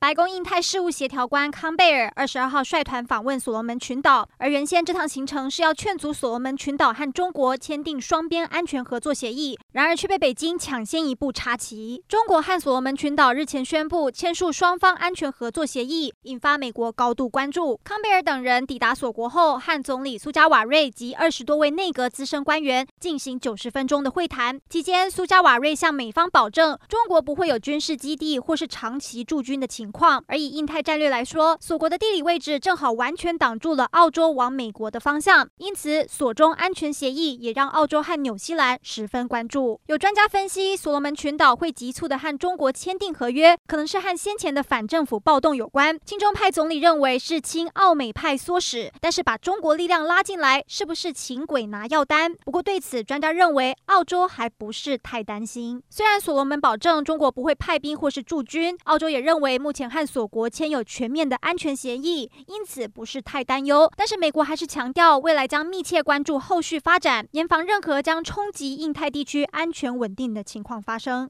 白宫印太事务协调官康贝尔二十二号率团访问所罗门群岛，而原先这趟行程是要劝阻所罗门群岛和中国签订双边安全合作协议，然而却被北京抢先一步插旗。中国和所罗门群岛日前宣布签署双方安全合作协议，引发美国高度关注。康贝尔等人抵达所国后，和总理苏加瓦瑞及二十多位内阁资深官员进行九十分钟的会谈。期间，苏加瓦瑞向美方保证，中国不会有军事基地或是长期驻军的情况。而以印太战略来说，所国的地理位置正好完全挡住了澳洲往美国的方向，因此所中安全协议也让澳洲和纽西兰十分关注。有专家分析，所罗门群岛会急促的和中国签订合约，可能是和先前的反政府暴动有关。亲中派总理认为是亲澳美派唆使，但是把中国力量拉进来，是不是请鬼拿药单？不过对此，专家认为澳洲还不是太担心。虽然所罗门保证中国不会派兵或是驻军，澳洲也认为目前。前和所国签有全面的安全协议，因此不是太担忧。但是美国还是强调，未来将密切关注后续发展，严防任何将冲击印太地区安全稳定的情况发生。